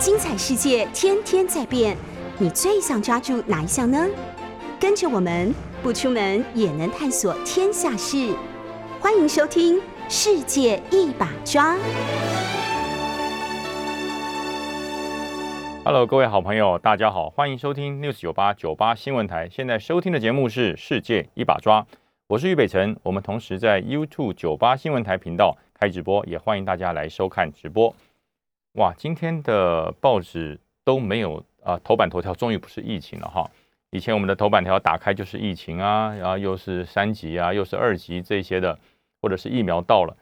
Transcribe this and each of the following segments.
精彩世界天天在变，你最想抓住哪一项呢？跟着我们不出门也能探索天下事，欢迎收听《世界一把抓》。Hello，各位好朋友，大家好，欢迎收听 News 九八九八新闻台。现在收听的节目是《世界一把抓》，我是俞北辰。我们同时在 YouTube 九八新闻台频道开直播，也欢迎大家来收看直播。哇，今天的报纸都没有啊、头版头条终于不是疫情了哈。以前我们的头版条打开就是疫情啊，然后又是三级啊，又是二级这些的，或者是疫苗到了。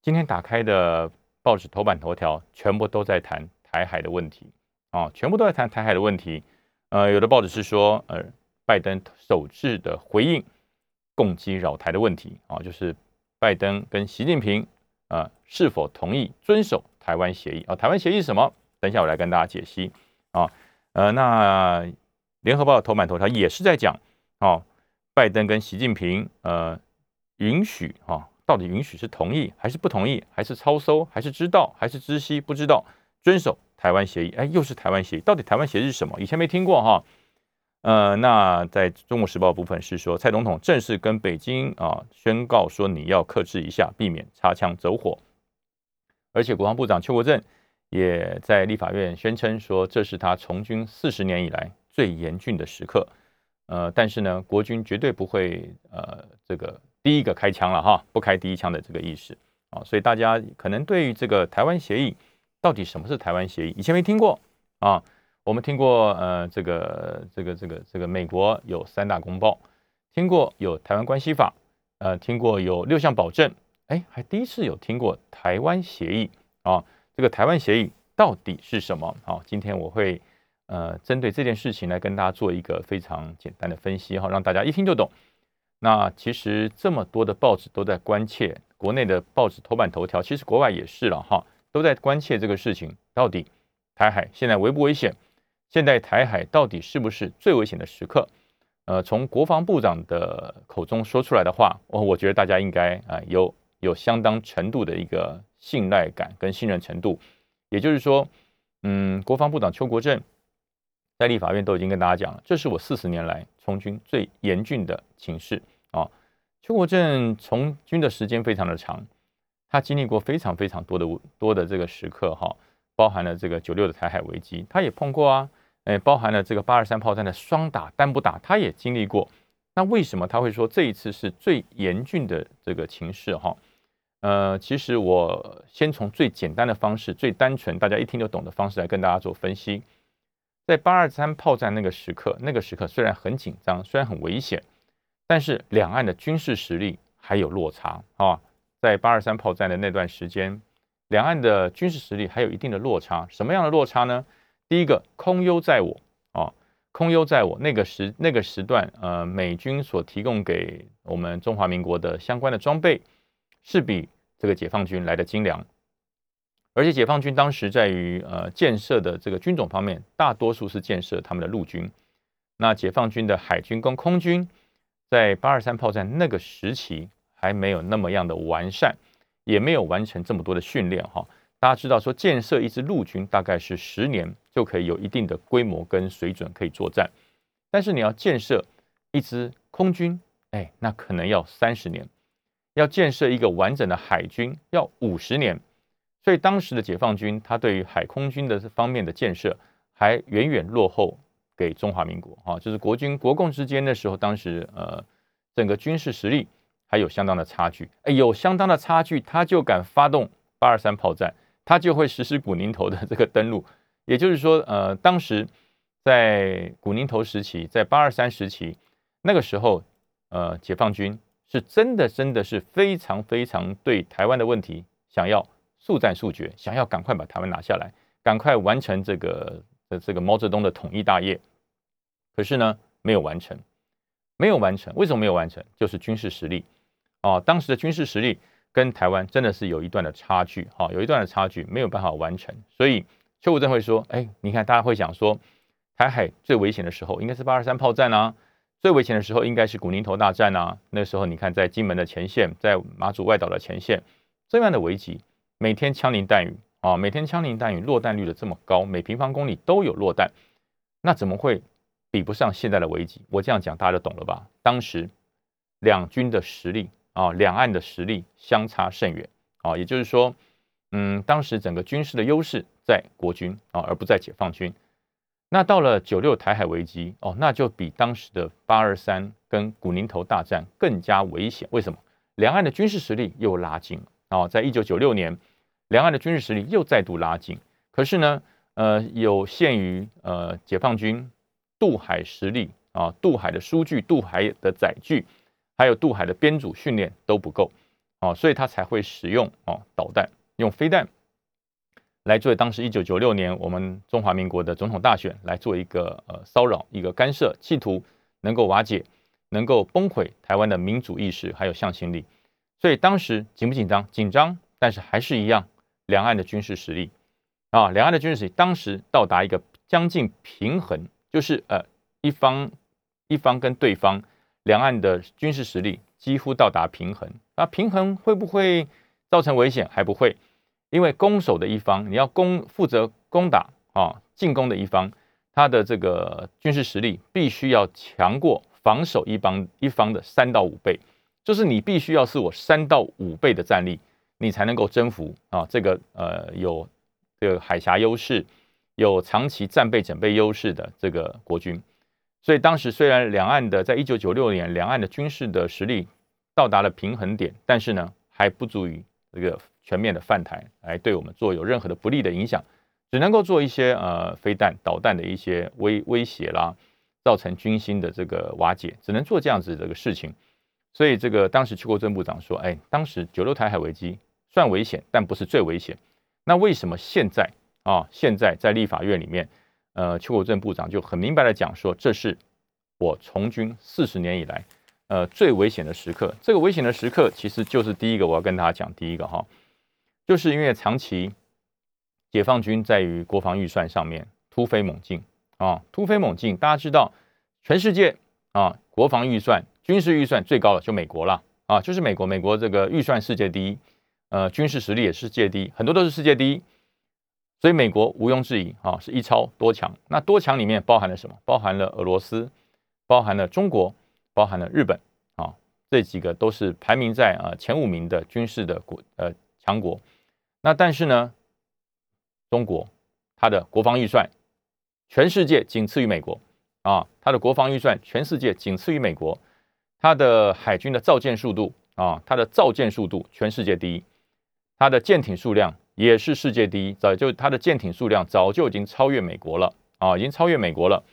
今天打开的报纸头版头条全部都在谈台海的问题。啊，全部都在谈台海的问题。呃，有的报纸是说，呃，拜登首次的回应攻击扰台的问题啊，就是拜登跟习近平呃是否同意遵守台湾协议啊？台湾协议是什么？等一下我来跟大家解析啊。呃，那联合报头版头条也是在讲哦，拜登跟习近平呃允许啊，到底允许是同意还是不同意，还是超收，还是知道，还是知悉不知道遵守？台湾协议，哎，又是台湾协议，到底台湾协议是什么？以前没听过哈。呃，那在中国时报部分是说，蔡总统正式跟北京啊宣告说，你要克制一下，避免擦枪走火。而且国防部长邱国正也在立法院宣称说，这是他从军四十年以来最严峻的时刻。呃，但是呢，国军绝对不会呃这个第一个开枪了哈，不开第一枪的这个意识啊，所以大家可能对于这个台湾协议。到底什么是台湾协议？以前没听过啊，我们听过呃，这个这个这个这个美国有三大公报，听过有台湾关系法，呃，听过有六项保证，哎，还第一次有听过台湾协议啊。这个台湾协议到底是什么？好，今天我会呃针对这件事情来跟大家做一个非常简单的分析哈，让大家一听就懂。那其实这么多的报纸都在关切，国内的报纸头版头条，其实国外也是了哈。都在关切这个事情，到底台海现在危不危险？现在台海到底是不是最危险的时刻？呃，从国防部长的口中说出来的话，我我觉得大家应该啊有有相当程度的一个信赖感跟信任程度。也就是说，嗯，国防部长邱国正在立法院都已经跟大家讲了，这是我四十年来从军最严峻的情势啊。邱国正从军的时间非常的长。他经历过非常非常多的多的这个时刻哈，包含了这个九六的台海危机，他也碰过啊，诶，包含了这个八二三炮战的双打单不打，他也经历过。那为什么他会说这一次是最严峻的这个情势哈？呃，其实我先从最简单的方式、最单纯、大家一听就懂的方式来跟大家做分析。在八二三炮战那个时刻，那个时刻虽然很紧张，虽然很危险，但是两岸的军事实力还有落差啊。在八二三炮战的那段时间，两岸的军事实力还有一定的落差。什么样的落差呢？第一个，空优在我啊，空优在我。那个时那个时段，呃，美军所提供给我们中华民国的相关的装备，是比这个解放军来的精良。而且解放军当时在于呃建设的这个军种方面，大多数是建设他们的陆军。那解放军的海军跟空军，在八二三炮战那个时期。还没有那么样的完善，也没有完成这么多的训练哈。大家知道说建设一支陆军大概是十年就可以有一定的规模跟水准可以作战，但是你要建设一支空军，哎，那可能要三十年；要建设一个完整的海军要五十年。所以当时的解放军，他对于海空军的这方面的建设还远远落后给中华民国啊。就是国军国共之间的时候，当时呃整个军事实力。还有相当的差距，哎，有相当的差距，他就敢发动八二三炮战，他就会实施古宁头的这个登陆。也就是说，呃，当时在古宁头时期，在八二三时期，那个时候，呃，解放军是真的真的是非常非常对台湾的问题想要速战速决，想要赶快把台湾拿下来，赶快完成这个的这个毛泽东的统一大业。可是呢，没有完成，没有完成，为什么没有完成？就是军事实力。啊，当时的军事实力跟台湾真的是有一段的差距，哈，有一段的差距，没有办法完成。所以邱武正会说，哎，你看大家会想说，台海最危险的时候应该是八二三炮战啊，最危险的时候应该是古宁头大战啊。那时候你看在金门的前线，在马祖外岛的前线，这样的危机，每天枪林弹雨啊，每天枪林弹雨，落弹率的这么高，每平方公里都有落弹，那怎么会比不上现在的危机？我这样讲大家就懂了吧？当时两军的实力啊，两岸的实力相差甚远啊，也就是说，嗯，当时整个军事的优势在国军啊，而不在解放军。那到了九六台海危机哦，那就比当时的八二三跟古宁头大战更加危险。为什么？两岸的军事实力又拉近啊，在一九九六年，两岸的军事实力又再度拉近。可是呢，呃，有限于呃解放军渡海实力啊，渡海的数据、渡海的载具，还有渡海的编组训练都不够啊，所以他才会使用哦导弹，用飞弹。来作为当时一九九六年我们中华民国的总统大选来做一个呃骚扰一个干涉，企图能够瓦解、能够崩溃台湾的民主意识还有向心力。所以当时紧不紧张？紧张，但是还是一样，两岸的军事实力啊，两岸的军事实力当时到达一个将近平衡，就是呃一方一方跟对方两岸的军事实力几乎到达平衡。那平衡会不会造成危险？还不会。因为攻守的一方，你要攻负责攻打啊进攻的一方，他的这个军事实力必须要强过防守一方一方的三到五倍，就是你必须要是我三到五倍的战力，你才能够征服啊这个呃有这个海峡优势、有长期战备准备优势的这个国军。所以当时虽然两岸的在一九九六年两岸的军事的实力到达了平衡点，但是呢还不足以这个。全面的泛台来对我们做有任何的不利的影响，只能够做一些呃飞弹导弹的一些威威胁啦，造成军心的这个瓦解，只能做这样子这个事情。所以这个当时邱国正部长说：“哎，当时九六台海危机算危险，但不是最危险。那为什么现在啊？现在在立法院里面，呃，邱国正部长就很明白的讲说，这是我从军四十年以来，呃，最危险的时刻。这个危险的时刻，其实就是第一个我要跟大家讲第一个哈。”就是因为长期解放军在于国防预算上面突飞猛进啊，突飞猛进。大家知道，全世界啊，国防预算、军事预算最高的就美国了啊，就是美国。美国这个预算世界第一，呃，军事实力也是世界第一，很多都是世界第一。所以美国毋庸置疑啊，是一超多强。那多强里面包含了什么？包含了俄罗斯，包含了中国，包含了日本啊，这几个都是排名在啊前五名的军事的国呃强国。那但是呢，中国它的国防预算全世界仅次于美国啊，它的国防预算全世界仅次于美国，它的海军的造舰速度啊，它的造舰速度全世界第一，它的舰艇数量也是世界第一，早就它的舰艇数量早就已经超越美国了啊，已经超越美国了。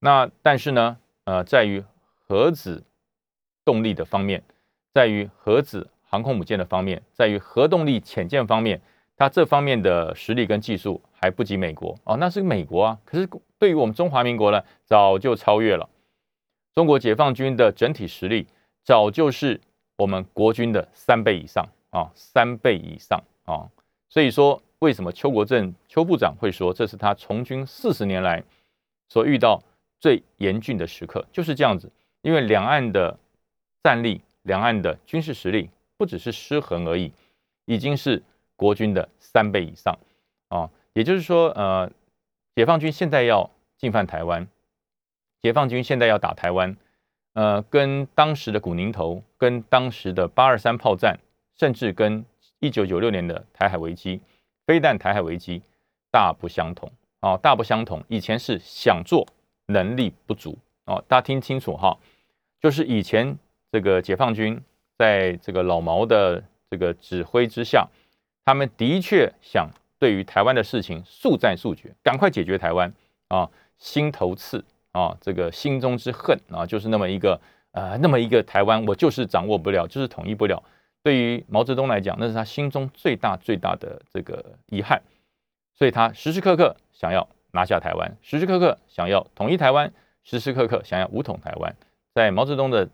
那但是呢，呃，在于核子动力的方面，在于核子。航空母舰的方面，在于核动力潜舰方面，它这方面的实力跟技术还不及美国哦，那是美国啊。可是对于我们中华民国呢，早就超越了中国解放军的整体实力，早就是我们国军的三倍以上啊，三倍以上啊。所以说，为什么邱国正邱部长会说这是他从军四十年来所遇到最严峻的时刻，就是这样子。因为两岸的战力，两岸的军事实力。不只是失衡而已，已经是国军的三倍以上啊！也就是说，呃，解放军现在要进犯台湾，解放军现在要打台湾，呃，跟当时的古宁头、跟当时的八二三炮战，甚至跟一九九六年的台海危机、飞弹台海危机大不相同啊！大不相同。以前是想做，能力不足哦，大家听清楚哈，就是以前这个解放军。在这个老毛的这个指挥之下，他们的确想对于台湾的事情速战速决，赶快解决台湾啊，心头刺啊，这个心中之恨啊，就是那么一个呃，那么一个台湾，我就是掌握不了，就是统一不了。对于毛泽东来讲，那是他心中最大最大的这个遗憾，所以他时时刻刻想要拿下台湾，时时刻刻想要统一台湾，时时刻刻想要武统台湾。在毛泽东的。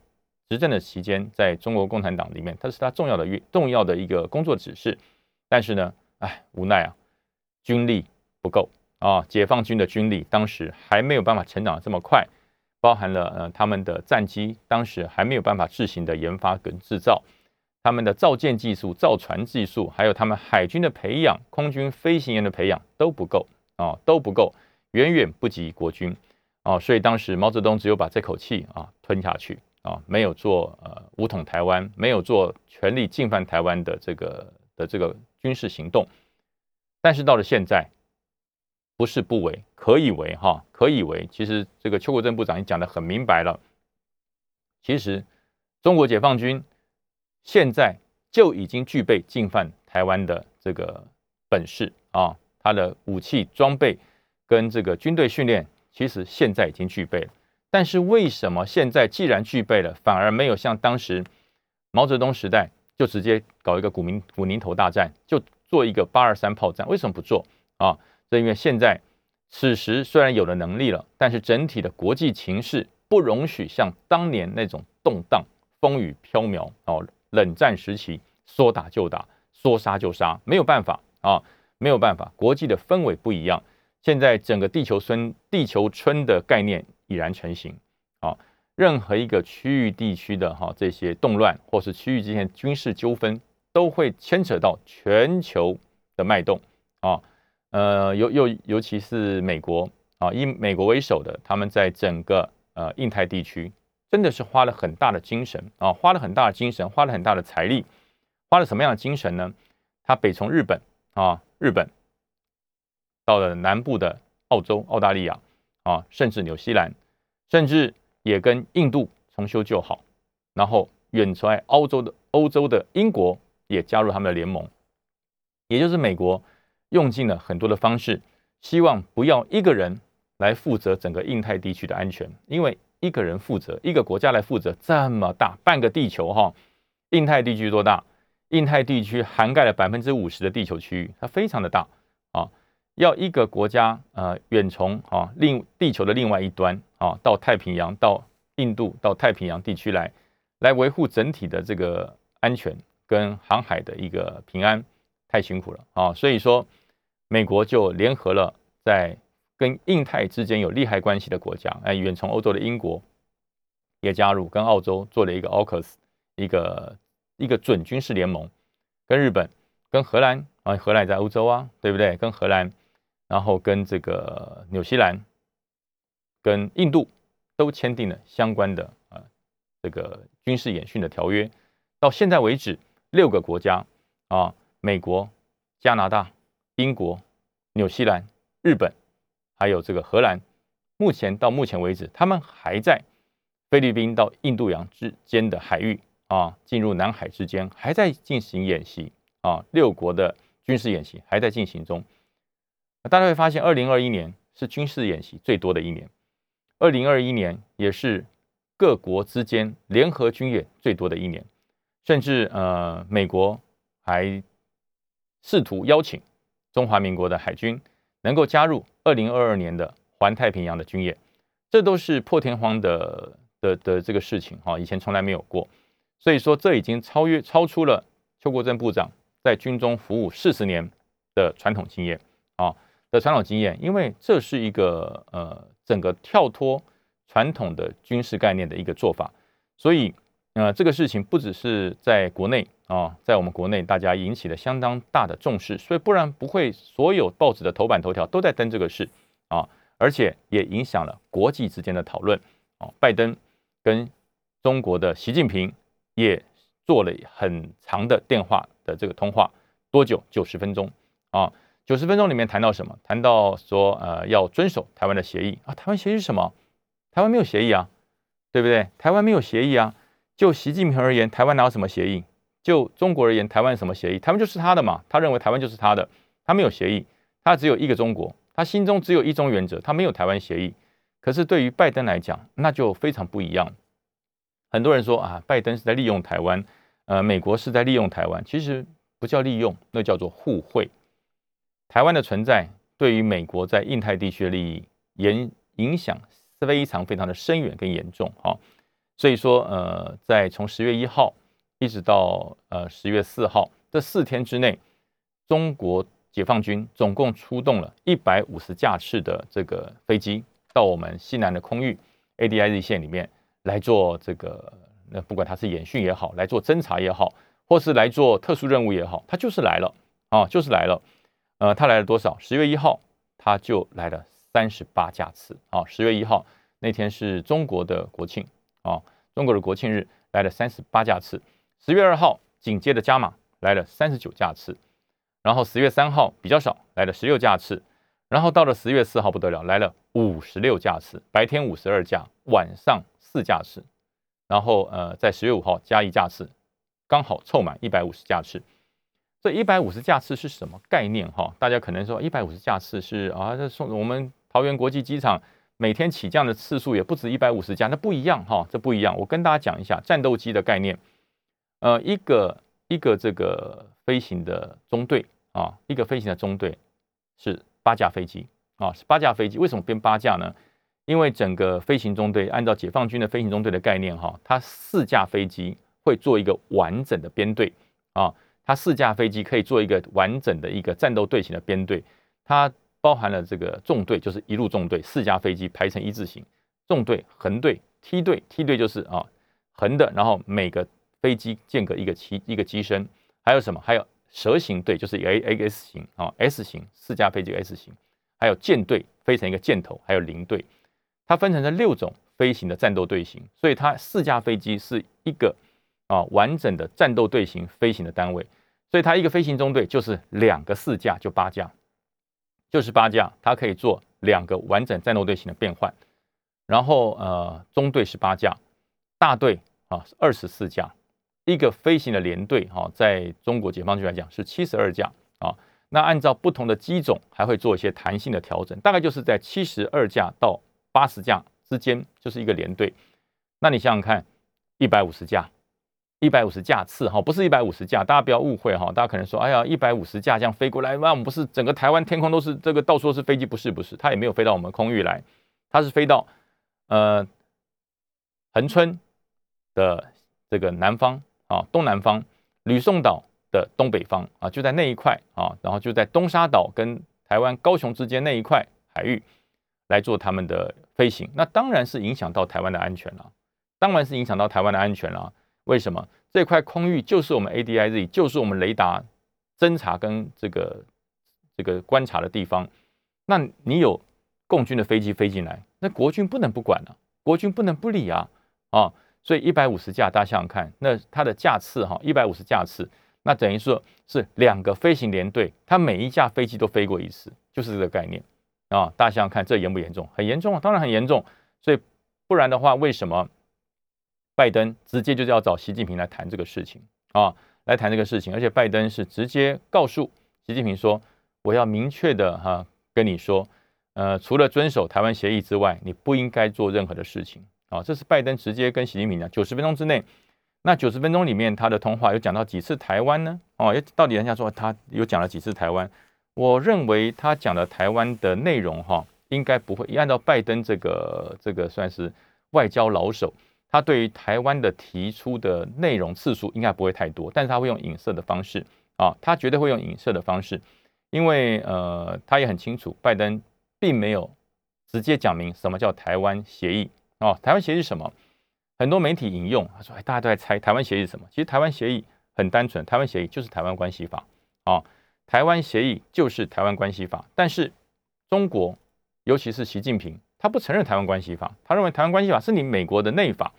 执政的期间，在中国共产党里面，它是他重要的、重要的一个工作指示。但是呢，哎，无奈啊，军力不够啊，解放军的军力当时还没有办法成长这么快，包含了呃他们的战机当时还没有办法自行的研发跟制造。他们的造舰技术、造船技术，还有他们海军的培养、空军飞行员的培养都不够啊，都不够，远远不及国军啊。所以当时毛泽东只有把这口气啊吞下去啊，没有做呃武统台湾，没有做全力进犯台湾的这个的这个军事行动。但是到了现在，不是不为，可以为哈，可以为。其实这个邱国正部长也讲得很明白了，其实中国解放军。现在就已经具备进犯台湾的这个本事啊！他的武器装备跟这个军队训练，其实现在已经具备了。但是为什么现在既然具备了，反而没有像当时毛泽东时代就直接搞一个古民古宁头大战，就做一个八二三炮战？为什么不做啊？这因为现在此时虽然有了能力了，但是整体的国际情势不容许像当年那种动荡、风雨飘渺哦。冷战时期，说打就打，说杀就杀，没有办法啊，没有办法。国际的氛围不一样，现在整个地球村、地球村的概念已然成型啊。任何一个区域地区的哈这些动乱，或是区域之间军事纠纷，都会牵扯到全球的脉动啊。呃，尤尤尤其是美国啊，以美国为首的，他们在整个呃印太地区。真的是花了很大的精神啊，花了很大的精神，花了很大的财力，花了什么样的精神呢？他北从日本啊，日本到了南部的澳洲、澳大利亚啊，甚至纽西兰，甚至也跟印度重修旧好，然后远在欧洲的欧洲的英国也加入他们的联盟，也就是美国用尽了很多的方式，希望不要一个人来负责整个印太地区的安全，因为。一个人负责，一个国家来负责这么大半个地球哈，印太地区多大？印太地区涵盖了百分之五十的地球区域，它非常的大。要一个国家呃远从啊另地球的另外一端啊到太平洋到印度到太平洋地区来，来维护整体的这个安全跟航海的一个平安，太辛苦了啊。所以说，美国就联合了在。跟印太之间有利害关系的国家，哎，远从欧洲的英国也加入，跟澳洲做了一个 AUKUS，一个一个准军事联盟，跟日本、跟荷兰啊，荷兰在欧洲啊，对不对？跟荷兰，然后跟这个纽西兰、跟印度都签订了相关的啊这个军事演训的条约。到现在为止，六个国家啊，美国、加拿大、英国、纽西兰、日本。还有这个荷兰，目前到目前为止，他们还在菲律宾到印度洋之间的海域啊，进入南海之间，还在进行演习啊，六国的军事演习还在进行中。大家会发现，二零二一年是军事演习最多的一年，二零二一年也是各国之间联合军演最多的一年，甚至呃，美国还试图邀请中华民国的海军。能够加入二零二二年的环太平洋的军演，这都是破天荒的的的这个事情哈，以前从来没有过，所以说这已经超越超出了邱国正部长在军中服务四十年的传统经验啊的传统经验，因为这是一个呃整个跳脱传统的军事概念的一个做法，所以呃这个事情不只是在国内。啊，在我们国内，大家引起了相当大的重视，所以不然不会所有报纸的头版头条都在登这个事啊，而且也影响了国际之间的讨论啊。拜登跟中国的习近平也做了很长的电话的这个通话，多久？九十分钟啊，九十分钟里面谈到什么？谈到说呃要遵守台湾的协议啊，台湾协议是什么？台湾没有协议啊，对不对？台湾没有协议啊，就习近平而言，台湾哪有什么协议？就中国而言，台湾什么协议？台湾就是他的嘛。他认为台湾就是他的，他没有协议，他只有一个中国，他心中只有一中原则，他没有台湾协议。可是对于拜登来讲，那就非常不一样。很多人说啊，拜登是在利用台湾，呃，美国是在利用台湾。其实不叫利用，那叫做互惠。台湾的存在对于美国在印太地区的利益影影响非常非常的深远跟严重啊。所以说，呃，在从十月一号。一直到呃十月四号这四天之内，中国解放军总共出动了一百五十架次的这个飞机到我们西南的空域 ADIZ 线里面来做这个，那不管它是演训也好，来做侦察也好，或是来做特殊任务也好，它就是来了啊，就是来了。呃，他来了多少？十月一号他就来了三十八架次啊。十月一号那天是中国的国庆啊，中国的国庆日来了三十八架次。十月二号紧接着加码来了三十九架次，然后十月三号比较少来了十六架次，然后到了十月四号不得了来了五十六架次，白天五十二架，晚上四架次。然后呃，在十月五号加一架次，刚好凑满一百五十架次。这一百五十架次是什么概念哈？大家可能说一百五十架次是啊，这送我们桃园国际机场每天起降的次数也不止一百五十架，那不一样哈，这不一样。我跟大家讲一下战斗机的概念。呃，一个一个这个飞行的中队啊，一个飞行的中队是八架飞机啊，是八架飞机。为什么编八架呢？因为整个飞行中队按照解放军的飞行中队的概念，哈，它四架飞机会做一个完整的编队啊，它四架飞机可以做一个完整的一个战斗队形的编队，它包含了这个纵队，就是一路纵队，四架飞机排成一字形，纵队、横队、梯队，梯队就是啊横的，然后每个飞机间隔一个机一个机身，还有什么？还有蛇形队，就是 A A S 型啊 S 型四架飞机 S 型，还有舰队飞成一个箭头，还有零队。它分成了六种飞行的战斗队形，所以它四架飞机是一个啊完整的战斗队形飞行的单位，所以它一个飞行中队就是两个四架就八架，就是八架，它可以做两个完整战斗队形的变换。然后呃中队是八架，大队啊是二十四架，一个飞行的连队哈，在中国解放军来讲是七十二架啊。那按照不同的机种还会做一些弹性的调整，大概就是在七十二架到。八十架之间就是一个连队，那你想想看，一百五十架，一百五十架次哈，不是一百五十架，大家不要误会哈，大家可能说，哎呀，一百五十架这样飞过来，那我们不是整个台湾天空都是这个到处都是飞机？不是不是，它也没有飞到我们空域来，它是飞到呃恒春的这个南方啊，东南方，吕宋岛的东北方啊，就在那一块啊，然后就在东沙岛跟台湾高雄之间那一块海域。来做他们的飞行，那当然是影响到台湾的安全了，当然是影响到台湾的安全了。为什么这块空域就是我们 ADIZ，就是我们雷达侦察跟这个这个观察的地方？那你有共军的飞机飞进来，那国军不能不管啊，国军不能不理啊啊！所以一百五十架，大家想想看，那它的架次哈，一百五十架次，那等于说是两个飞行连队，它每一架飞机都飞过一次，就是这个概念。啊，大家想想看，这严不严重？很严重啊，当然很严重。所以不然的话，为什么拜登直接就是要找习近平来谈这个事情啊？来谈这个事情，而且拜登是直接告诉习近平说：“我要明确的哈跟你说，呃，除了遵守台湾协议之外，你不应该做任何的事情。”啊，这是拜登直接跟习近平讲。九十分钟之内，那九十分钟里面他的通话有讲到几次台湾呢？哦，到底人家说他有讲了几次台湾？我认为他讲的台湾的内容哈，应该不会按照拜登这个这个算是外交老手，他对于台湾的提出的内容次数应该不会太多，但是他会用影射的方式啊，他绝对会用影射的方式，因为呃他也很清楚，拜登并没有直接讲明什么叫台湾协议啊，台湾协议是什么？很多媒体引用他说，哎，大家都在猜台湾协议是什么？其实台湾协议很单纯，台湾协议就是台湾关系法啊。台湾协议就是台湾关系法，但是中国，尤其是习近平，他不承认台湾关系法，他认为台湾关系法是你美国的内法，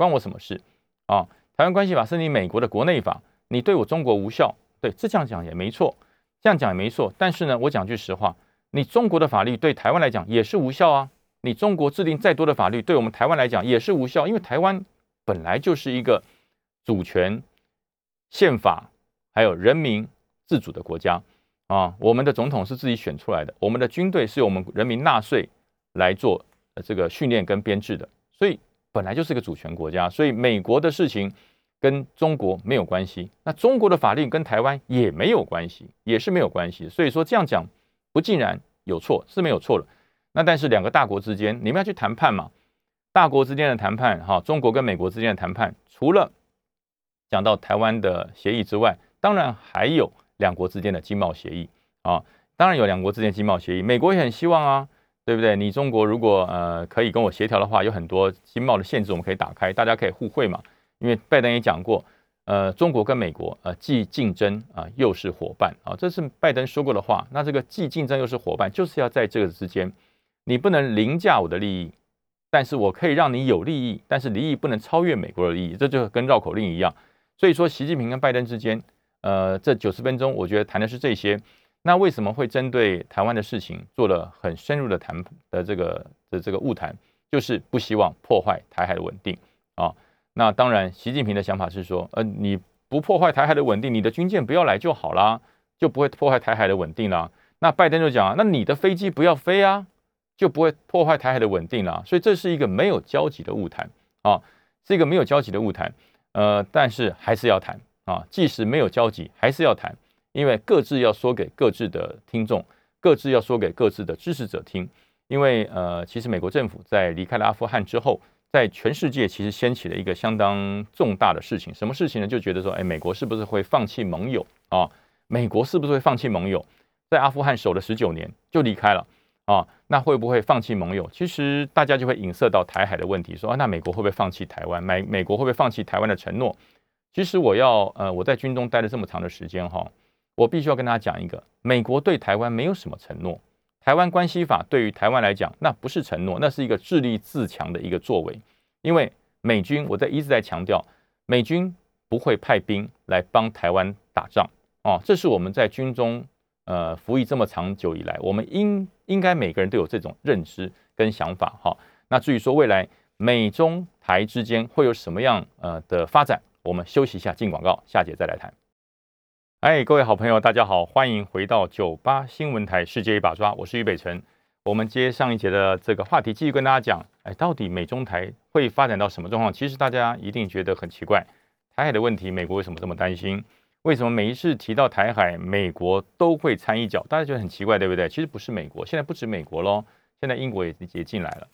关我什么事啊？台湾关系法是你美国的国内法，你对我中国无效。对，这样讲也没错，这样讲也没错。但是呢，我讲句实话，你中国的法律对台湾来讲也是无效啊。你中国制定再多的法律，对我们台湾来讲也是无效，因为台湾本来就是一个主权、宪法还有人民。自主的国家啊，我们的总统是自己选出来的，我们的军队是由我们人民纳税来做这个训练跟编制的，所以本来就是个主权国家，所以美国的事情跟中国没有关系，那中国的法律跟台湾也没有关系，也是没有关系，所以说这样讲不尽然有错是没有错的，那但是两个大国之间你们要去谈判嘛，大国之间的谈判哈，中国跟美国之间的谈判，除了讲到台湾的协议之外，当然还有。两国之间的经贸协议啊，当然有两国之间经贸协议，美国也很希望啊，对不对？你中国如果呃可以跟我协调的话，有很多经贸的限制我们可以打开，大家可以互惠嘛。因为拜登也讲过，呃，中国跟美国呃既竞争啊又是伙伴啊，这是拜登说过的话。那这个既竞争又是伙伴，就是要在这个之间，你不能凌驾我的利益，但是我可以让你有利益，但是利益不能超越美国的利益，这就跟绕口令一样。所以说，习近平跟拜登之间，呃，这九十分钟，我觉得谈的是这些。那为什么会针对台湾的事情做了很深入的谈的这个的这个误谈？就是不希望破坏台海的稳定啊。那当然，习近平的想法是说，呃，你不破坏台海的稳定，你的军舰不要来就好啦，就不会破坏台海的稳定啦。那拜登就讲啊，那你的飞机不要飞啊，就不会破坏台海的稳定啦。所以这是一个没有交集的误谈啊，是一个没有交集的误谈。呃，但是还是要谈啊，即使没有交集，还是要谈，因为各自要说给各自的听众，各自要说给各自的支持者听。因为呃，其实美国政府在离开了阿富汗之后，在全世界其实掀起了一个相当重大的事情，什么事情呢？就觉得说，哎，美国是不是会放弃盟友啊？美国是不是会放弃盟友？在阿富汗守了十九年就离开了啊？那会不会放弃盟友？其实大家就会引射到台海的问题，说啊，那美国会不会放弃台湾？美美国会不会放弃台湾的承诺？其实我要呃，我在军中待了这么长的时间哈，我必须要跟大家讲一个，美国对台湾没有什么承诺。台湾关系法对于台湾来讲，那不是承诺，那是一个自立自强的一个作为。因为美军，我在一直在强调，美军不会派兵来帮台湾打仗哦。这是我们在军中呃服役这么长久以来，我们应应该每个人都有这种认知跟想法哈。那至于说未来美中台之间会有什么样呃的发展，我们休息一下进广告，下节再来谈。哎，各位好朋友，大家好，欢迎回到九八新闻台《世界一把抓》，我是于北辰。我们接上一节的这个话题，继续跟大家讲，哎，到底美中台会发展到什么状况？其实大家一定觉得很奇怪，台海的问题，美国为什么这么担心？为什么每一次提到台海，美国都会掺一脚？大家觉得很奇怪，对不对？其实不是美国，现在不止美国喽，现在英国也也进来了，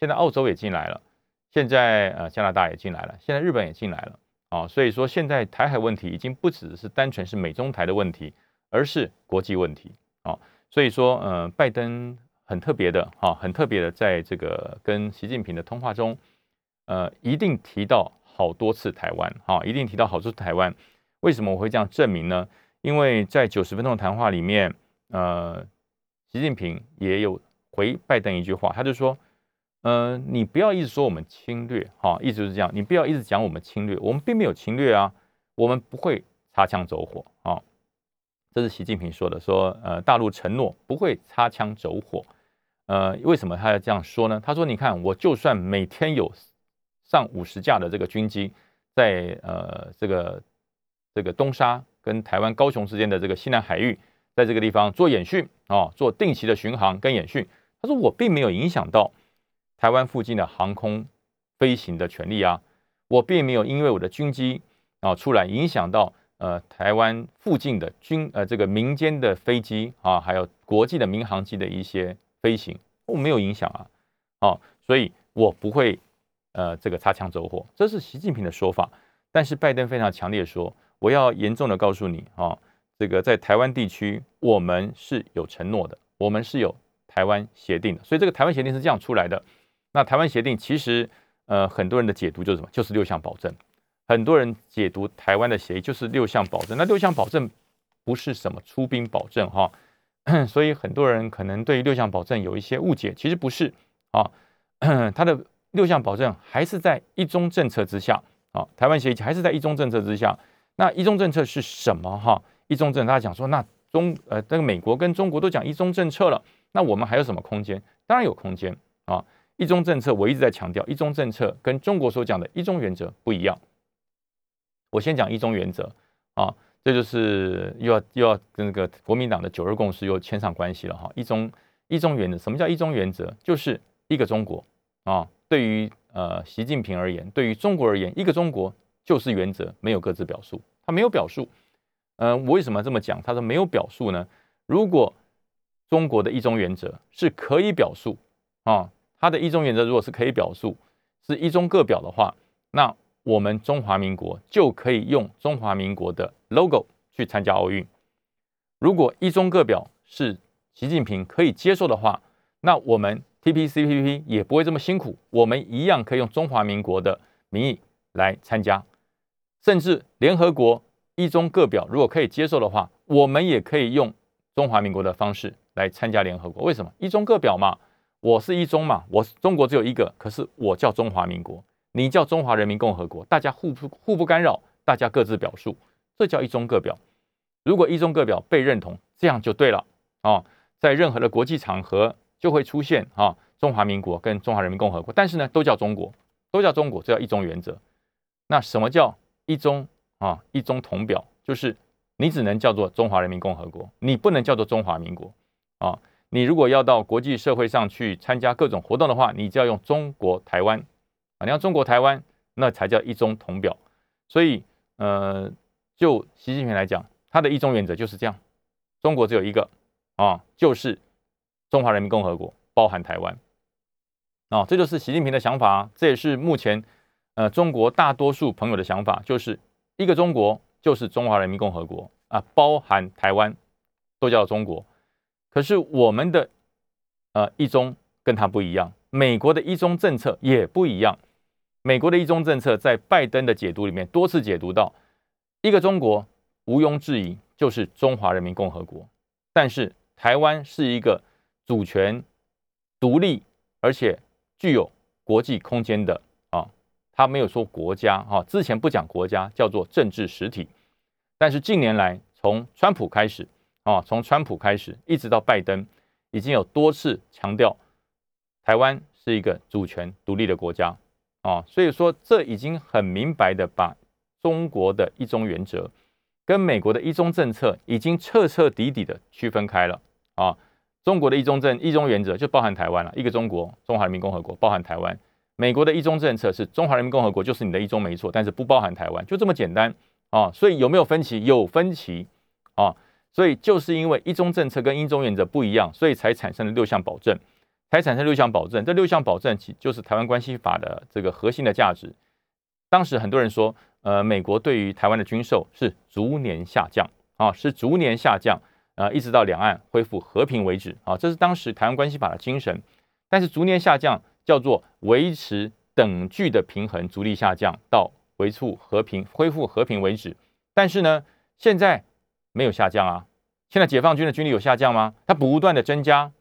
现在澳洲也进来了，现在呃加拿大也进来了，现在日本也进来了。啊，所以说现在台海问题已经不只是单纯是美中台的问题，而是国际问题啊。所以说，呃，拜登很特别的哈，很特别的，在这个跟习近平的通话中，呃，一定提到好多次台湾哈，一定提到好多次台湾。为什么我会这样证明呢？因为在九十分钟的谈话里面，呃，习近平也有回拜登一句话，他就说。呃，你不要一直说我们侵略，哈，一直是这样。你不要一直讲我们侵略，我们并没有侵略啊，我们不会擦枪走火啊。这是习近平说的，说呃，大陆承诺不会擦枪走火。呃，为什么他要这样说呢？他说，你看，我就算每天有上五十架的这个军机在呃这个这个东沙跟台湾高雄之间的这个西南海域，在这个地方做演训啊，做定期的巡航跟演训。他说，我并没有影响到。台湾附近的航空飞行的权利啊，我并没有因为我的军机啊出来影响到呃台湾附近的军呃这个民间的飞机啊，还有国际的民航机的一些飞行，我没有影响啊，哦，所以我不会呃这个擦枪走火，这是习近平的说法。但是拜登非常强烈说，我要严重的告诉你啊，这个在台湾地区我们是有承诺的，我们是有台湾协定的，所以这个台湾协定是这样出来的。那台湾协定其实，呃，很多人的解读就是什么？就是六项保证。很多人解读台湾的协议就是六项保证。那六项保证不是什么出兵保证哈，所以很多人可能对六项保证有一些误解。其实不是啊，它的六项保证还是在一中政策之下啊。台湾协议还是在一中政策之下。那一中政策是什么哈？一中政，大家讲说，那中呃，这个美国跟中国都讲一中政策了，那我们还有什么空间？当然有空间啊。一中政策，我一直在强调，一中政策跟中国所讲的一中原则不一样。我先讲一中原则啊，这就是又要又要跟那个国民党的九二共识又牵上关系了哈。一中一中原则，什么叫一中原则？就是一个中国啊。对于呃习近平而言，对于中国而言，一个中国就是原则，没有各自表述。他没有表述。嗯，我为什么这么讲？他说没有表述呢？如果中国的一中原则是可以表述啊。它的一中原则如果是可以表述是一中各表的话，那我们中华民国就可以用中华民国的 logo 去参加奥运。如果一中各表是习近平可以接受的话，那我们 TPCPP 也不会这么辛苦，我们一样可以用中华民国的名义来参加。甚至联合国一中各表如果可以接受的话，我们也可以用中华民国的方式来参加联合国。为什么一中各表嘛？我是一中嘛，我中国只有一个，可是我叫中华民国，你叫中华人民共和国，大家互不互不干扰，大家各自表述，这叫一中各表。如果一中各表被认同，这样就对了啊，在任何的国际场合就会出现啊，中华民国跟中华人民共和国，但是呢，都叫中国，都叫中国，这叫一中原则。那什么叫一中啊？一中同表就是你只能叫做中华人民共和国，你不能叫做中华民国啊。你如果要到国际社会上去参加各种活动的话，你就要用中国台湾啊，你要中国台湾，那才叫一中同表。所以，呃，就习近平来讲，他的一中原则就是这样：中国只有一个啊，就是中华人民共和国，包含台湾啊，这就是习近平的想法，这也是目前。呃，中国大多数朋友的想法就是一个中国就是中华人民共和国啊，包含台湾都叫中国。可是我们的呃一中跟他不一样，美国的一中政策也不一样。美国的一中政策在拜登的解读里面多次解读到，一个中国毋庸置疑就是中华人民共和国，但是台湾是一个主权独立而且具有国际空间的啊。他没有说国家哈，之前不讲国家，叫做政治实体。但是近年来，从川普开始啊，从川普开始一直到拜登，已经有多次强调台湾是一个主权独立的国家啊。所以说，这已经很明白的把中国的一中原则跟美国的一中政策已经彻彻底底的区分开了啊。中国的一中政一中原则就包含台湾了，一个中国，中华人民共和国包含台湾。美国的一中政策是中华人民共和国就是你的一中没错，但是不包含台湾，就这么简单啊！所以有没有分歧？有分歧啊！所以就是因为一中政策跟一中原则不一样，所以才产生了六项保证，才产生六项保证。这六项保证其就是台湾关系法的这个核心的价值。当时很多人说，呃，美国对于台湾的军售是逐年下降啊，是逐年下降，呃，一直到两岸恢复和平为止啊，这是当时台湾关系法的精神。但是逐年下降。叫做维持等距的平衡，逐力下降到维护和平、恢复和平为止。但是呢，现在没有下降啊。现在解放军的军力有下降吗？它不断的增加，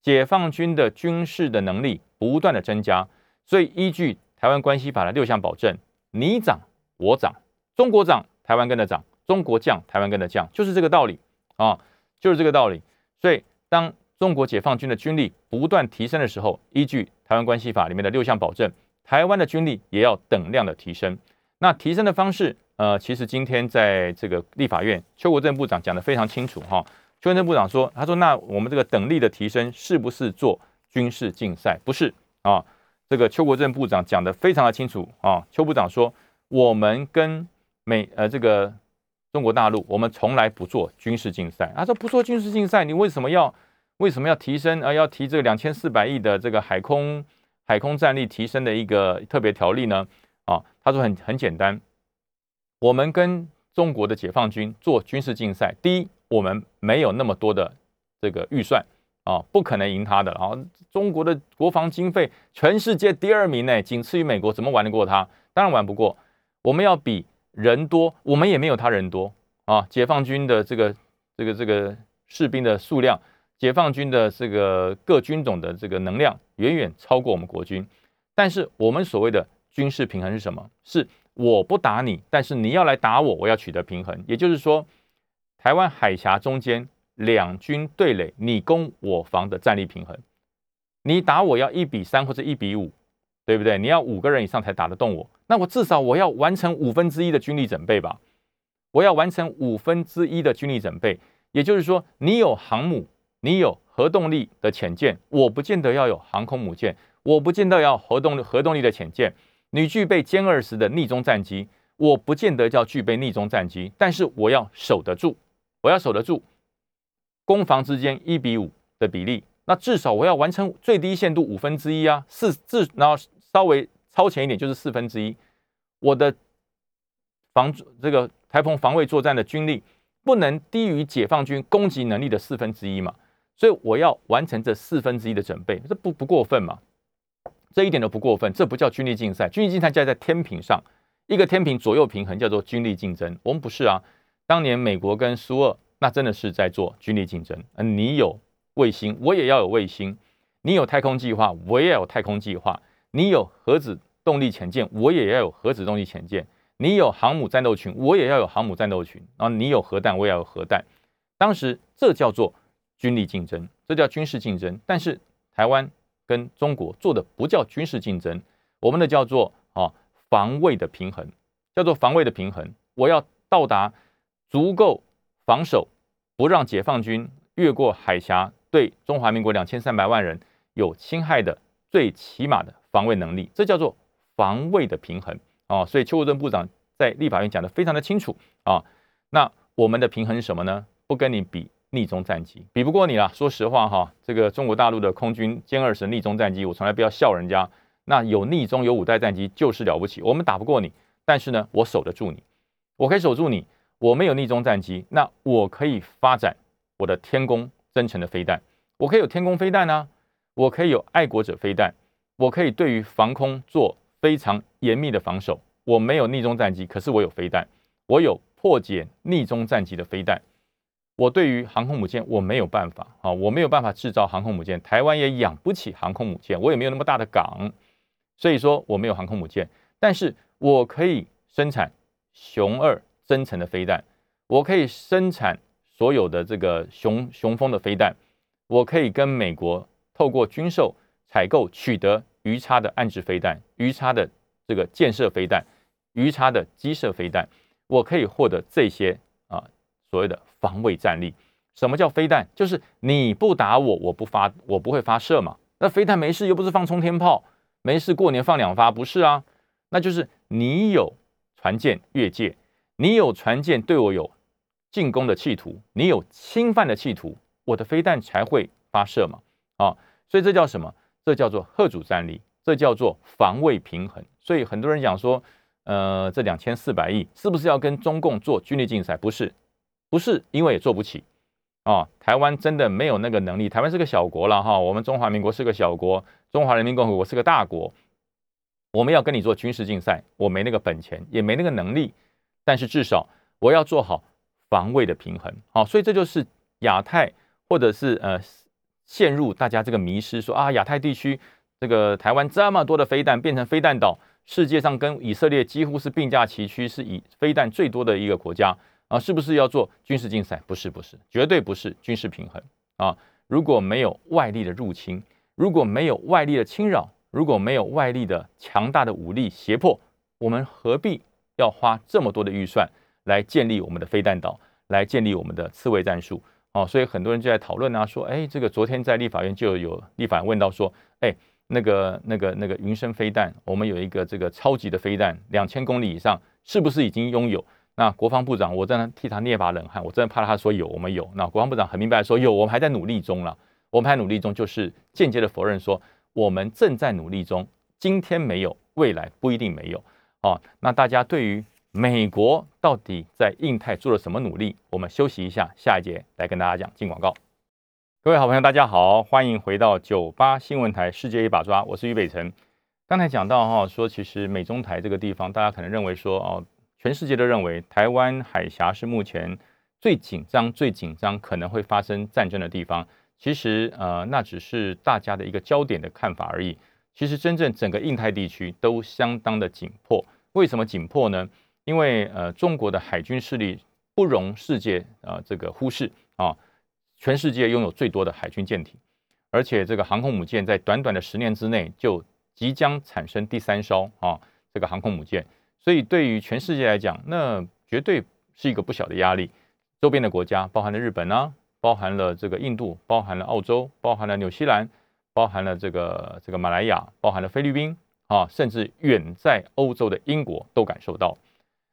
解放军的军事的能力不断的增加。所以依据台湾关系法的六项保证，你涨我涨，中国涨台湾跟着涨，中国降台湾跟着降，就是这个道理啊，就是这个道理。所以当中国解放军的军力不断提升的时候，依据台湾关系法里面的六项保证，台湾的军力也要等量的提升。那提升的方式，呃，其实今天在这个立法院，邱国正部长讲的非常清楚哈。邱国正部长说，他说那我们这个等力的提升是不是做军事竞赛？不是啊。这个邱国正部长讲的非常的清楚啊。邱部长说，我们跟美呃这个中国大陆，我们从来不做军事竞赛。他说不做军事竞赛，你为什么要？为什么要提升啊？要提这个两千四百亿的这个海空海空战力提升的一个特别条例呢？啊，他说很很简单，我们跟中国的解放军做军事竞赛，第一，我们没有那么多的这个预算啊，不可能赢他的。啊。中国的国防经费全世界第二名呢，仅次于美国，怎么玩得过他？当然玩不过。我们要比人多，我们也没有他人多啊。解放军的这个这个这个士兵的数量。解放军的这个各军种的这个能量远远超过我们国军，但是我们所谓的军事平衡是什么？是我不打你，但是你要来打我，我要取得平衡。也就是说，台湾海峡中间两军对垒，你攻我防的战力平衡。你打我要一比三或者一比五，对不对？你要五个人以上才打得动我，那我至少我要完成五分之一的军力准备吧？我要完成五分之一的军力准备，也就是说，你有航母。你有核动力的潜舰，我不见得要有航空母舰，我不见得要核动核动力的潜舰。你具备歼二十的逆中战机，我不见得叫具备逆中战机，但是我要守得住，我要守得住攻防之间一比五的比例，那至少我要完成最低限度五分之一啊，四至然后稍微超前一点就是四分之一，我的防这个台风防卫作战的军力不能低于解放军攻击能力的四分之一嘛。所以我要完成这四分之一的准备，这不不过分嘛？这一点都不过分，这不叫军力竞赛。军力竞赛架在天平上，一个天平左右平衡叫做军力竞争。我们不是啊，当年美国跟苏俄那真的是在做军力竞争。嗯，你有卫星，我也要有卫星；你有太空计划，我也要有太空计划；你有核子动力潜舰，我也要有核子动力潜舰；你有航母战斗群，我也要有航母战斗群。然后你有核弹，我也要有核弹。当时这叫做军力竞争，这叫军事竞争。但是台湾跟中国做的不叫军事竞争，我们的叫做啊防卫的平衡，叫做防卫的平衡。我要到达足够防守，不让解放军越过海峡，对中华民国两千三百万人有侵害的最起码的防卫能力，这叫做防卫的平衡啊。所以邱国正部长在立法院讲的非常的清楚啊。那我们的平衡是什么呢？不跟你比。逆中战机比不过你了，说实话哈，这个中国大陆的空军歼二十逆中战机，我从来不要笑人家。那有逆中有五代战机就是了不起，我们打不过你，但是呢，我守得住你，我可以守住你。我没有逆中战机，那我可以发展我的天宫增程的飞弹，我可以有天宫飞弹啊，我可以有爱国者飞弹，我可以对于防空做非常严密的防守。我没有逆中战机，可是我有飞弹，我有破解逆中战机的飞弹。我对于航空母舰我没有办法啊，我没有办法制造航空母舰，台湾也养不起航空母舰，我也没有那么大的港，所以说我没有航空母舰，但是我可以生产熊二增程的飞弹，我可以生产所有的这个雄雄风的飞弹，我可以跟美国透过军售采购取得鱼叉的暗制飞弹、鱼叉的这个建设飞弹、鱼叉的机射飞弹，我可以获得这些啊所谓的。防卫战力，什么叫飞弹？就是你不打我，我不发，我不会发射嘛。那飞弹没事，又不是放冲天炮，没事过年放两发，不是啊？那就是你有船舰越界，你有船舰对我有进攻的企图，你有侵犯的企图，我的飞弹才会发射嘛。啊，所以这叫什么？这叫做贺主战力，这叫做防卫平衡。所以很多人讲说，呃，这两千四百亿是不是要跟中共做军力竞赛？不是。不是因为也做不起啊，台湾真的没有那个能力。台湾是个小国了哈，我们中华民国是个小国，中华人民共和国是个大国。我们要跟你做军事竞赛，我没那个本钱，也没那个能力。但是至少我要做好防卫的平衡。好，所以这就是亚太或者是呃陷入大家这个迷失，说啊亚太地区这个台湾这么多的飞弹变成飞弹岛，世界上跟以色列几乎是并驾齐驱，是以飞弹最多的一个国家。啊，是不是要做军事竞赛？不是，不是，绝对不是军事平衡啊！如果没有外力的入侵，如果没有外力的侵扰，如果没有外力的强大的武力胁迫，我们何必要花这么多的预算来建立我们的飞弹岛，来建立我们的刺猬战术？哦，所以很多人就在讨论啊，说，哎，这个昨天在立法院就有立法问到说，哎，那个、那个、那个云升飞弹，我们有一个这个超级的飞弹，两千公里以上，是不是已经拥有？那国防部长，我真的替他捏把冷汗，我真的怕他说有，我们有。那国防部长很明白说有，我们还在努力中了，我们还努力中，就是间接的否认说我们正在努力中，今天没有，未来不一定没有。哦，那大家对于美国到底在印太做了什么努力？我们休息一下，下一节来跟大家讲。进广告，各位好朋友，大家好，欢迎回到九八新闻台世界一把抓，我是于北辰。刚才讲到哈，说其实美中台这个地方，大家可能认为说哦。全世界都认为台湾海峡是目前最紧张、最紧张，可能会发生战争的地方。其实，呃，那只是大家的一个焦点的看法而已。其实，真正整个印太地区都相当的紧迫。为什么紧迫呢？因为，呃，中国的海军势力不容世界啊这个忽视啊。全世界拥有最多的海军舰艇，而且这个航空母舰在短短的十年之内就即将产生第三艘啊这个航空母舰。所以，对于全世界来讲，那绝对是一个不小的压力。周边的国家，包含了日本啊，包含了这个印度，包含了澳洲，包含了纽西兰，包含了这个这个马来亚，包含了菲律宾啊，甚至远在欧洲的英国都感受到。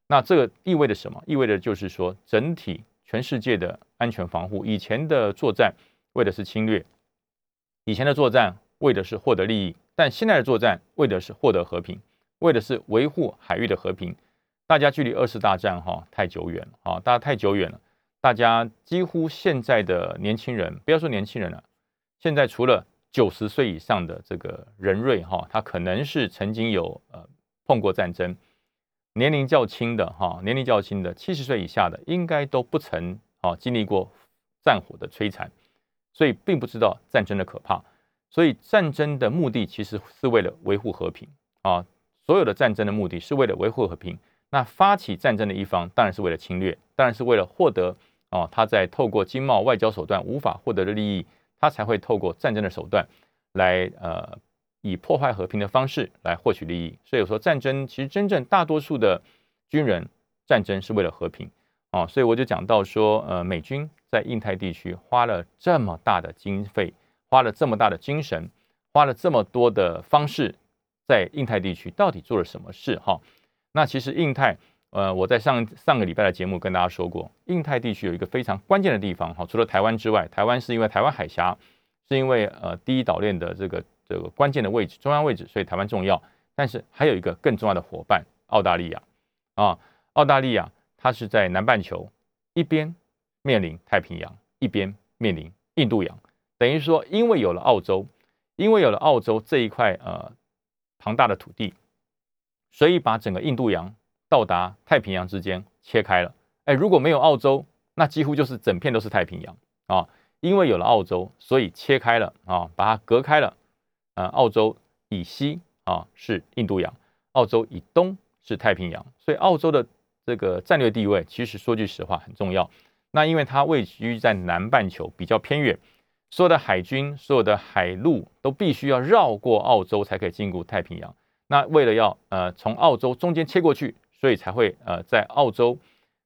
那这个意味着什么？意味着就是说，整体全世界的安全防护，以前的作战为的是侵略，以前的作战为的是获得利益，但现在的作战为的是获得和平。为的是维护海域的和平，大家距离二次大战哈太久远了啊，大家太久远了，大家几乎现在的年轻人，不要说年轻人了，现在除了九十岁以上的这个人瑞哈，他可能是曾经有呃碰过战争，年龄较轻的哈，年龄较轻的七十岁以下的，应该都不曾啊经历过战火的摧残，所以并不知道战争的可怕。所以战争的目的其实是为了维护和平啊，所有的战争的目的是为了维护和平。那发起战争的一方当然是为了侵略，当然是为了获得啊他在透过经贸外交手段无法获得的利益，他才会透过战争的手段来呃。以破坏和平的方式来获取利益，所以我说战争其实真正大多数的军人战争是为了和平啊，所以我就讲到说，呃，美军在印太地区花了这么大的经费，花了这么大的精神，花了这么多的方式，在印太地区到底做了什么事？哈，那其实印太，呃，我在上上个礼拜的节目跟大家说过，印太地区有一个非常关键的地方，哈，除了台湾之外，台湾是因为台湾海峡，是因为呃第一岛链的这个。这个关键的位置，中央位置，所以台湾重要。但是还有一个更重要的伙伴，澳大利亚啊，澳大利亚它是在南半球，一边面临太平洋，一边面临印度洋。等于说，因为有了澳洲，因为有了澳洲这一块呃庞大的土地，所以把整个印度洋到达太平洋之间切开了。哎，如果没有澳洲，那几乎就是整片都是太平洋啊。因为有了澳洲，所以切开了啊，把它隔开了。呃，澳洲以西啊是印度洋，澳洲以东是太平洋，所以澳洲的这个战略地位其实说句实话很重要。那因为它位居在南半球，比较偏远，所有的海军、所有的海陆都必须要绕过澳洲才可以进入太平洋。那为了要呃从澳洲中间切过去，所以才会呃在澳洲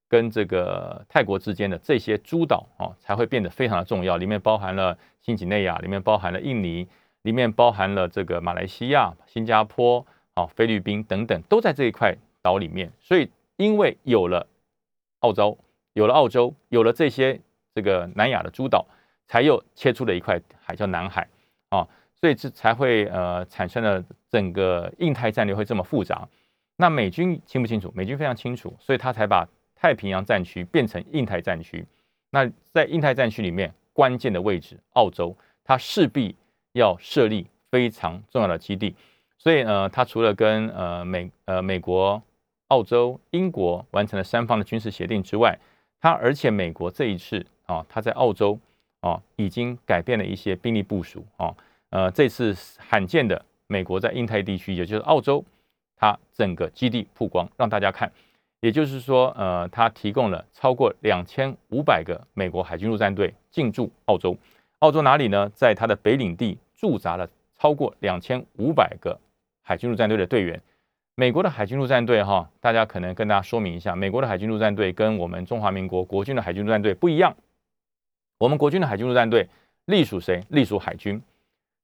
跟这个泰国之间的这些诸岛啊才会变得非常的重要，里面包含了新几内亚，里面包含了印尼。里面包含了这个马来西亚、新加坡、啊菲律宾等等，都在这一块岛里面。所以，因为有了澳洲，有了澳洲，有了这些这个南亚的诸岛，才又切出了一块海叫南海啊。所以这才会呃产生了整个印太战略会这么复杂。那美军清不清楚？美军非常清楚，所以他才把太平洋战区变成印太战区。那在印太战区里面，关键的位置，澳洲，它势必。要设立非常重要的基地，所以呃，他除了跟呃美呃美国、澳洲、英国完成了三方的军事协定之外，他而且美国这一次啊，他在澳洲啊已经改变了一些兵力部署啊，呃，这次罕见的美国在印太地区，也就是澳洲，它整个基地曝光让大家看，也就是说呃，他提供了超过两千五百个美国海军陆战队进驻澳洲，澳洲哪里呢？在它的北领地。驻扎了超过两千五百个海军陆战队的队员。美国的海军陆战队，哈，大家可能跟大家说明一下，美国的海军陆战队跟我们中华民国国军的海军陆战队不一样。我们国军的海军陆战队隶属谁？隶属海军。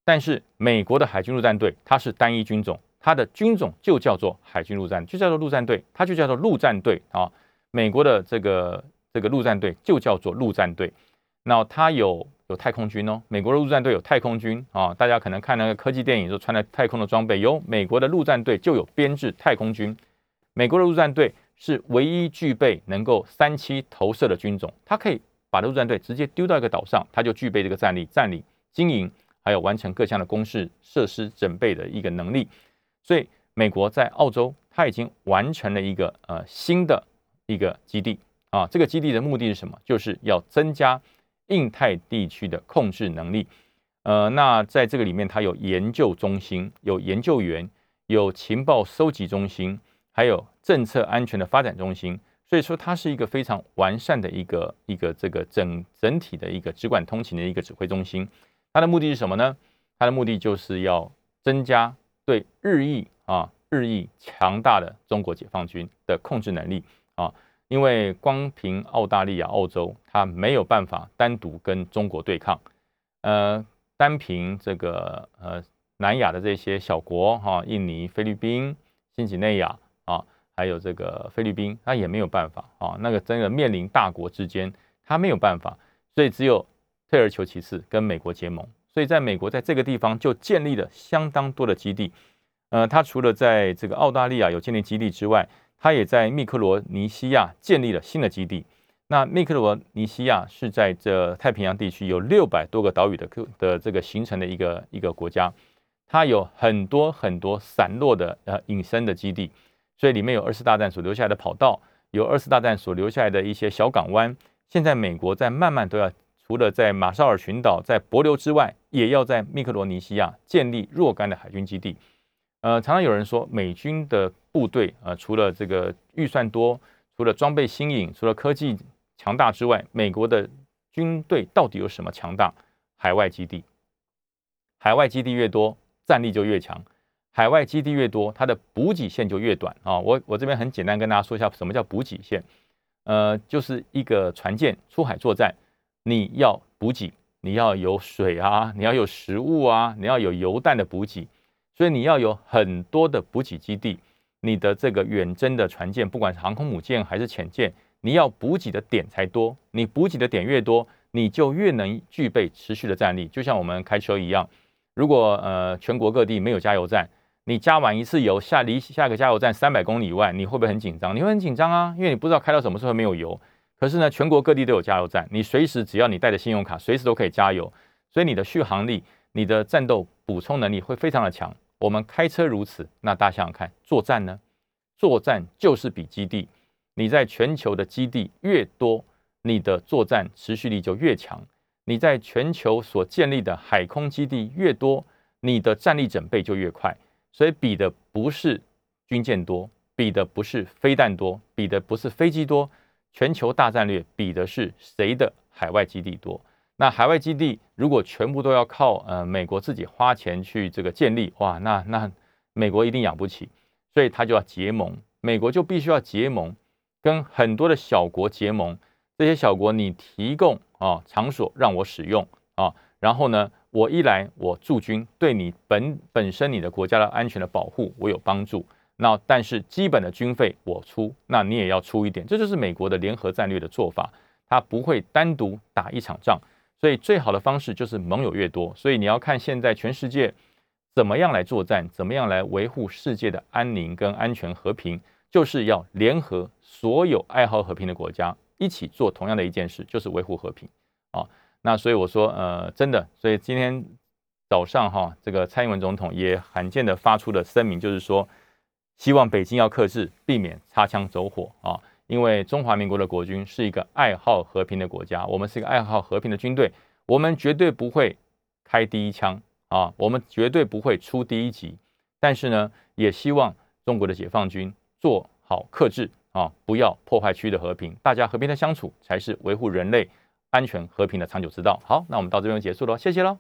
但是美国的海军陆战队它是单一军种，它的军种就叫做海军陆战，就叫做陆战队，它就叫做陆战队啊。美国的这个这个陆战队就叫做陆战队。那它有。有太空军哦，美国的陆战队有太空军啊，大家可能看那个科技电影，说穿了太空的装备，有美国的陆战队就有编制太空军。美国的陆战队是唯一具备能够三栖投射的军种，它可以把陆战队直接丢到一个岛上，它就具备这个战力、占领、经营，还有完成各项的攻势设施准备的一个能力。所以，美国在澳洲，它已经完成了一个呃新的一个基地啊，这个基地的目的是什么？就是要增加。印太地区的控制能力，呃，那在这个里面，它有研究中心，有研究员，有情报收集中心，还有政策安全的发展中心。所以说，它是一个非常完善的一个一个这个整整体的一个直管通勤的一个指挥中心。它的目的是什么呢？它的目的就是要增加对日益啊日益强大的中国解放军的控制能力啊。因为光凭澳大利亚、澳洲，它没有办法单独跟中国对抗。呃，单凭这个呃南亚的这些小国哈，印尼、菲律宾、新几内亚，还有这个菲律宾，它也没有办法啊。那个真的面临大国之间，它没有办法，所以只有退而求其次，跟美国结盟。所以在美国在这个地方就建立了相当多的基地。呃，它除了在这个澳大利亚有建立基地之外，他也在密克罗尼西亚建立了新的基地。那密克罗尼西亚是在这太平洋地区有六百多个岛屿的的这个形成的一个一个国家，它有很多很多散落的呃隐身的基地，所以里面有二次大战所留下来的跑道，有二次大战所留下来的一些小港湾。现在美国在慢慢都要除了在马绍尔群岛、在帛琉之外，也要在密克罗尼西亚建立若干的海军基地。呃，常常有人说美军的部队呃，除了这个预算多，除了装备新颖，除了科技强大之外，美国的军队到底有什么强大？海外基地，海外基地越多，战力就越强；海外基地越多，它的补给线就越短啊。我我这边很简单跟大家说一下，什么叫补给线？呃，就是一个船舰出海作战，你要补给，你要有水啊，你要有食物啊，你要有油弹的补给。所以你要有很多的补给基地，你的这个远征的船舰，不管是航空母舰还是潜舰，你要补给的点才多。你补给的点越多，你就越能具备持续的战力。就像我们开车一样，如果呃全国各地没有加油站，你加完一次油下离下个加油站三百公里以外，你会不会很紧张？你会很紧张啊，因为你不知道开到什么时候没有油。可是呢，全国各地都有加油站，你随时只要你带着信用卡，随时都可以加油。所以你的续航力、你的战斗补充能力会非常的强。我们开车如此，那大家想想看，作战呢？作战就是比基地，你在全球的基地越多，你的作战持续力就越强。你在全球所建立的海空基地越多，你的战力整备就越快。所以比的不是军舰多，比的不是飞弹多，比的不是飞机多，全球大战略比的是谁的海外基地多。那海外基地如果全部都要靠呃美国自己花钱去这个建立，哇，那那美国一定养不起，所以他就要结盟，美国就必须要结盟，跟很多的小国结盟。这些小国你提供啊场所让我使用啊，然后呢，我一来我驻军对你本本身你的国家的安全的保护我有帮助，那但是基本的军费我出，那你也要出一点，这就是美国的联合战略的做法，它不会单独打一场仗。所以最好的方式就是盟友越多。所以你要看现在全世界怎么样来作战，怎么样来维护世界的安宁跟安全和平，就是要联合所有爱好和平的国家一起做同样的一件事，就是维护和平啊。那所以我说，呃，真的，所以今天早上哈，这个蔡英文总统也罕见的发出了声明，就是说希望北京要克制，避免擦枪走火啊。因为中华民国的国军是一个爱好和平的国家，我们是一个爱好和平的军队，我们绝对不会开第一枪啊，我们绝对不会出第一击。但是呢，也希望中国的解放军做好克制啊，不要破坏区域的和平，大家和平的相处才是维护人类安全和平的长久之道。好，那我们到这边结束了，谢谢喽。